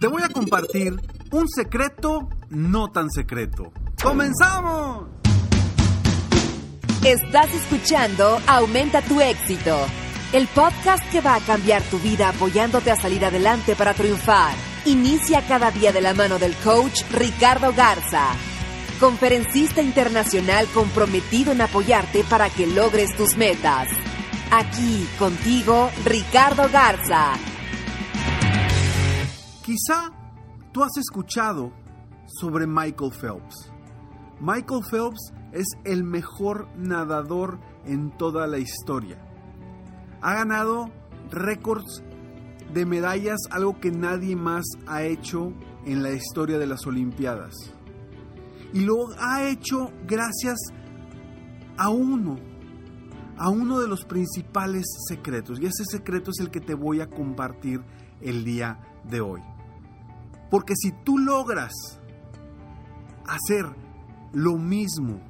Te voy a compartir un secreto no tan secreto. ¡Comenzamos! Estás escuchando Aumenta tu éxito, el podcast que va a cambiar tu vida apoyándote a salir adelante para triunfar. Inicia cada día de la mano del coach Ricardo Garza, conferencista internacional comprometido en apoyarte para que logres tus metas. Aquí contigo, Ricardo Garza. Quizá tú has escuchado sobre Michael Phelps. Michael Phelps es el mejor nadador en toda la historia. Ha ganado récords de medallas, algo que nadie más ha hecho en la historia de las Olimpiadas. Y lo ha hecho gracias a uno, a uno de los principales secretos. Y ese secreto es el que te voy a compartir el día de hoy. Porque si tú logras hacer lo mismo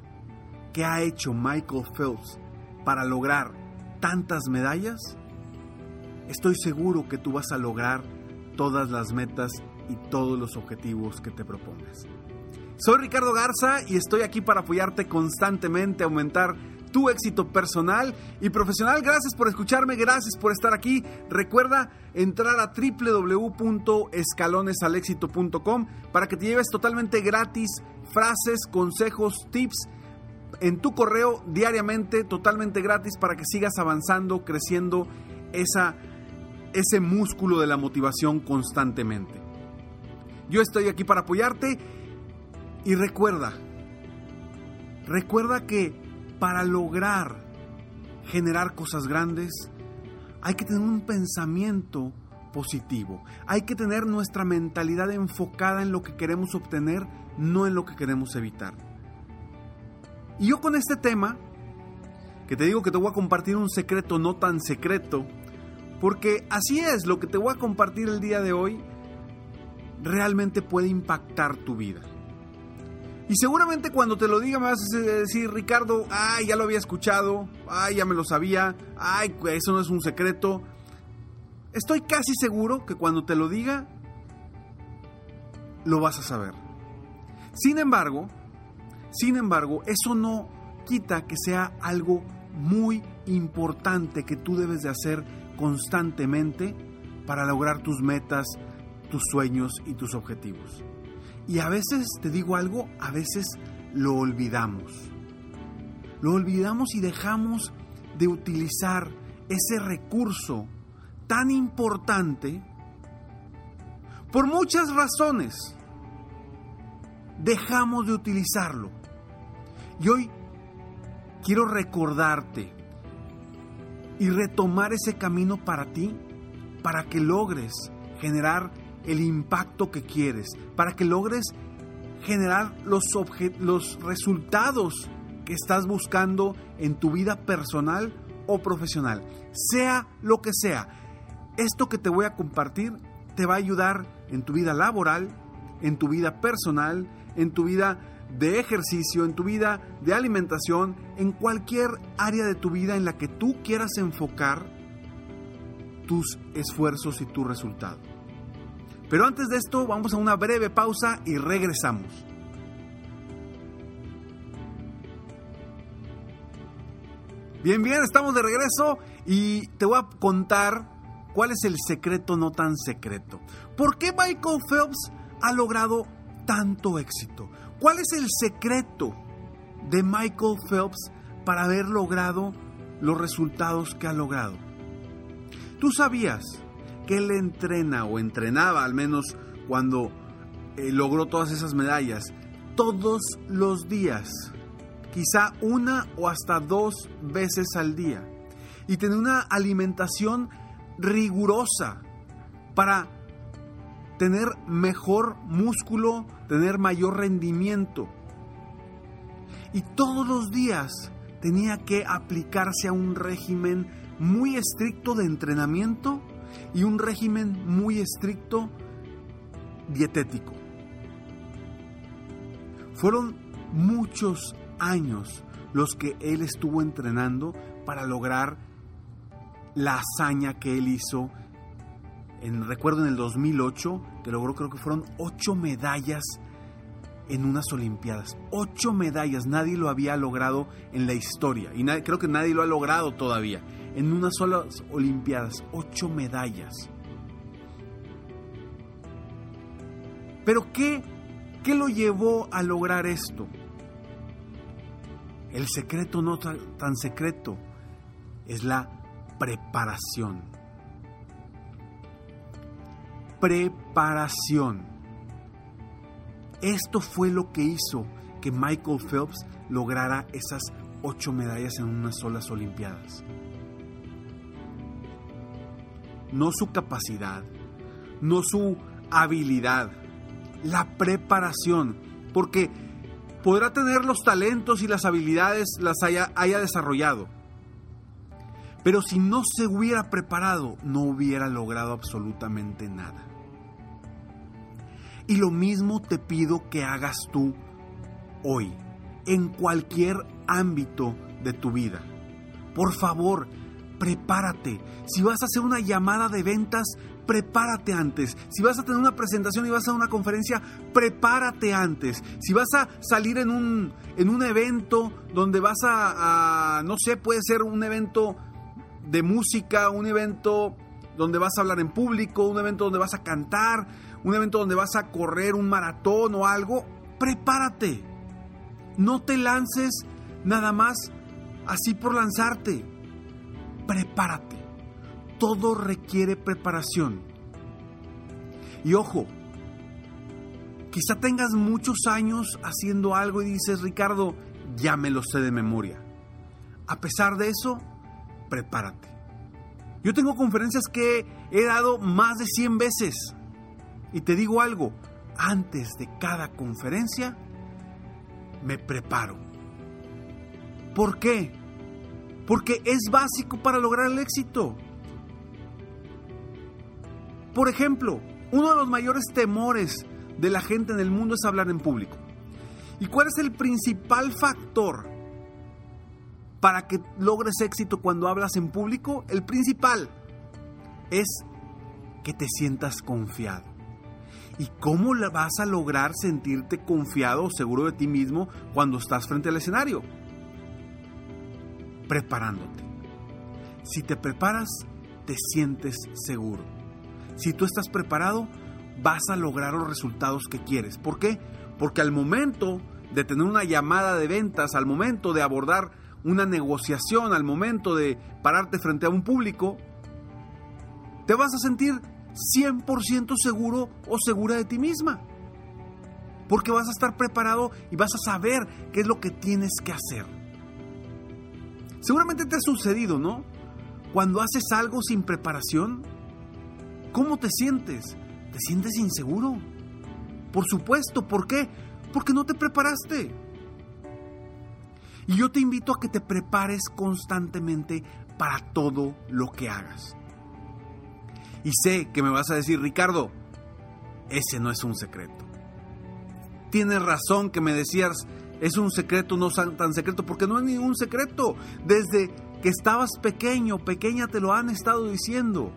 que ha hecho Michael Phelps para lograr tantas medallas, estoy seguro que tú vas a lograr todas las metas y todos los objetivos que te propongas. Soy Ricardo Garza y estoy aquí para apoyarte constantemente aumentar tu éxito personal y profesional. Gracias por escucharme, gracias por estar aquí. Recuerda entrar a www.escalonesalexito.com para que te lleves totalmente gratis frases, consejos, tips en tu correo diariamente, totalmente gratis para que sigas avanzando, creciendo esa, ese músculo de la motivación constantemente. Yo estoy aquí para apoyarte y recuerda, recuerda que para lograr generar cosas grandes, hay que tener un pensamiento positivo. Hay que tener nuestra mentalidad enfocada en lo que queremos obtener, no en lo que queremos evitar. Y yo con este tema, que te digo que te voy a compartir un secreto no tan secreto, porque así es, lo que te voy a compartir el día de hoy realmente puede impactar tu vida. Y seguramente cuando te lo diga me vas a decir, Ricardo, ay, ya lo había escuchado, ay, ya me lo sabía, ay, eso no es un secreto. Estoy casi seguro que cuando te lo diga, lo vas a saber. Sin embargo, sin embargo, eso no quita que sea algo muy importante que tú debes de hacer constantemente para lograr tus metas, tus sueños y tus objetivos. Y a veces, te digo algo, a veces lo olvidamos. Lo olvidamos y dejamos de utilizar ese recurso tan importante por muchas razones. Dejamos de utilizarlo. Y hoy quiero recordarte y retomar ese camino para ti, para que logres generar el impacto que quieres, para que logres generar los, los resultados que estás buscando en tu vida personal o profesional. Sea lo que sea, esto que te voy a compartir te va a ayudar en tu vida laboral, en tu vida personal, en tu vida de ejercicio, en tu vida de alimentación, en cualquier área de tu vida en la que tú quieras enfocar tus esfuerzos y tu resultado. Pero antes de esto, vamos a una breve pausa y regresamos. Bien, bien, estamos de regreso y te voy a contar cuál es el secreto no tan secreto. ¿Por qué Michael Phelps ha logrado tanto éxito? ¿Cuál es el secreto de Michael Phelps para haber logrado los resultados que ha logrado? ¿Tú sabías él entrena o entrenaba al menos cuando eh, logró todas esas medallas todos los días? Quizá una o hasta dos veces al día. Y tener una alimentación rigurosa para tener mejor músculo, tener mayor rendimiento. Y todos los días tenía que aplicarse a un régimen muy estricto de entrenamiento y un régimen muy estricto dietético. Fueron muchos años los que él estuvo entrenando para lograr la hazaña que él hizo en, recuerdo en el 2008, que logró creo que fueron ocho medallas en unas Olimpiadas. Ocho medallas, nadie lo había logrado en la historia. Y creo que nadie lo ha logrado todavía. En unas solas Olimpiadas, ocho medallas. Pero ¿qué, qué lo llevó a lograr esto? El secreto no tan secreto es la preparación preparación. Esto fue lo que hizo que Michael Phelps lograra esas ocho medallas en unas solas Olimpiadas. No su capacidad, no su habilidad, la preparación, porque podrá tener los talentos y las habilidades, las haya, haya desarrollado. Pero si no se hubiera preparado, no hubiera logrado absolutamente nada. Y lo mismo te pido que hagas tú hoy, en cualquier ámbito de tu vida. Por favor, prepárate. Si vas a hacer una llamada de ventas, prepárate antes. Si vas a tener una presentación y vas a una conferencia, prepárate antes. Si vas a salir en un, en un evento donde vas a, a, no sé, puede ser un evento de música, un evento donde vas a hablar en público, un evento donde vas a cantar, un evento donde vas a correr un maratón o algo, prepárate. No te lances nada más así por lanzarte. Prepárate. Todo requiere preparación. Y ojo, quizá tengas muchos años haciendo algo y dices, Ricardo, ya me lo sé de memoria. A pesar de eso, prepárate. Yo tengo conferencias que he dado más de 100 veces. Y te digo algo, antes de cada conferencia me preparo. ¿Por qué? Porque es básico para lograr el éxito. Por ejemplo, uno de los mayores temores de la gente en el mundo es hablar en público. ¿Y cuál es el principal factor para que logres éxito cuando hablas en público? El principal es que te sientas confiado. ¿Y cómo vas a lograr sentirte confiado o seguro de ti mismo cuando estás frente al escenario? Preparándote. Si te preparas, te sientes seguro. Si tú estás preparado, vas a lograr los resultados que quieres. ¿Por qué? Porque al momento de tener una llamada de ventas, al momento de abordar una negociación, al momento de pararte frente a un público, te vas a sentir 100% seguro o segura de ti misma. Porque vas a estar preparado y vas a saber qué es lo que tienes que hacer. Seguramente te ha sucedido, ¿no? Cuando haces algo sin preparación, ¿cómo te sientes? ¿Te sientes inseguro? Por supuesto, ¿por qué? Porque no te preparaste. Y yo te invito a que te prepares constantemente para todo lo que hagas. Y sé que me vas a decir, Ricardo, ese no es un secreto. Tienes razón que me decías, es un secreto no tan secreto, porque no es ningún secreto. Desde que estabas pequeño, pequeña, te lo han estado diciendo.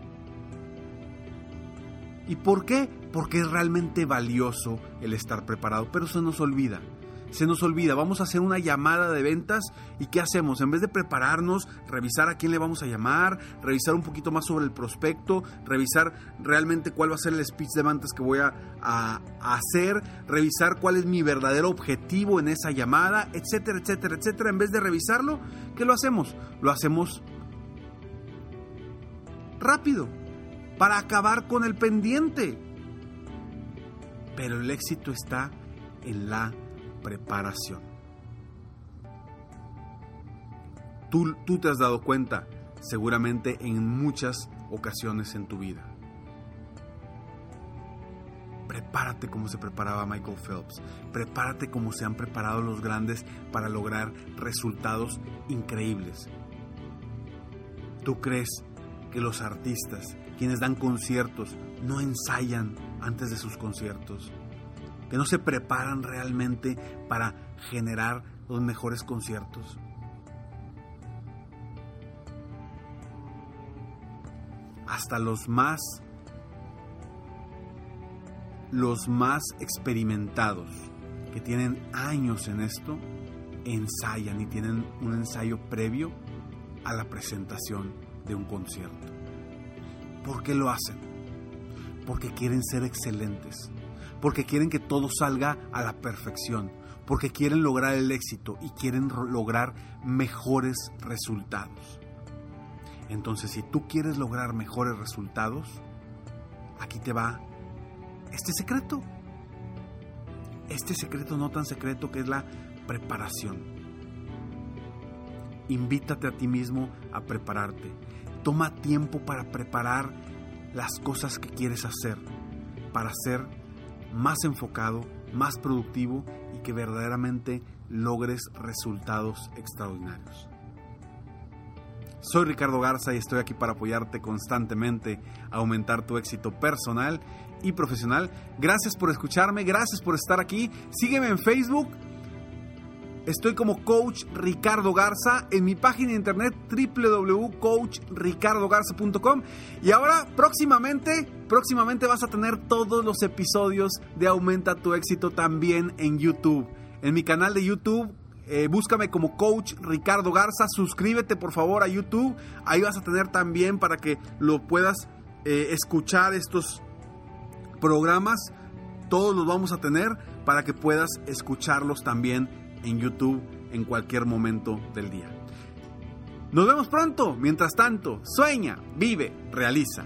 ¿Y por qué? Porque es realmente valioso el estar preparado, pero se nos olvida. Se nos olvida, vamos a hacer una llamada de ventas y ¿qué hacemos? En vez de prepararnos, revisar a quién le vamos a llamar, revisar un poquito más sobre el prospecto, revisar realmente cuál va a ser el speech de ventas que voy a, a hacer, revisar cuál es mi verdadero objetivo en esa llamada, etcétera, etcétera, etcétera. En vez de revisarlo, ¿qué lo hacemos? Lo hacemos rápido, para acabar con el pendiente. Pero el éxito está en la preparación. Tú, tú te has dado cuenta seguramente en muchas ocasiones en tu vida. Prepárate como se preparaba Michael Phelps. Prepárate como se han preparado los grandes para lograr resultados increíbles. ¿Tú crees que los artistas, quienes dan conciertos, no ensayan antes de sus conciertos? Que no se preparan realmente para generar los mejores conciertos. Hasta los más los más experimentados que tienen años en esto ensayan y tienen un ensayo previo a la presentación de un concierto. ¿Por qué lo hacen? Porque quieren ser excelentes porque quieren que todo salga a la perfección, porque quieren lograr el éxito y quieren lograr mejores resultados. Entonces, si tú quieres lograr mejores resultados, aquí te va este secreto. Este secreto no tan secreto que es la preparación. Invítate a ti mismo a prepararte. Toma tiempo para preparar las cosas que quieres hacer, para hacer más enfocado, más productivo y que verdaderamente logres resultados extraordinarios. Soy Ricardo Garza y estoy aquí para apoyarte constantemente a aumentar tu éxito personal y profesional. Gracias por escucharme, gracias por estar aquí. Sígueme en Facebook Estoy como Coach Ricardo Garza en mi página de internet www.coachricardogarza.com y ahora próximamente, próximamente vas a tener todos los episodios de Aumenta tu éxito también en YouTube. En mi canal de YouTube eh, búscame como Coach Ricardo Garza, suscríbete por favor a YouTube, ahí vas a tener también para que lo puedas eh, escuchar estos programas, todos los vamos a tener para que puedas escucharlos también en YouTube en cualquier momento del día. Nos vemos pronto. Mientras tanto, sueña, vive, realiza.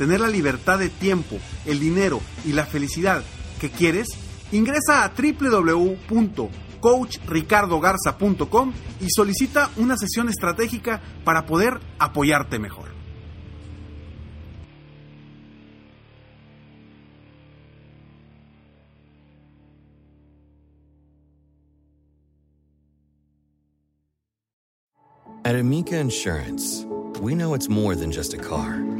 tener la libertad de tiempo, el dinero y la felicidad que quieres, ingresa a www.coachricardogarza.com y solicita una sesión estratégica para poder apoyarte mejor. At Amica Insurance, we know it's more than just a car.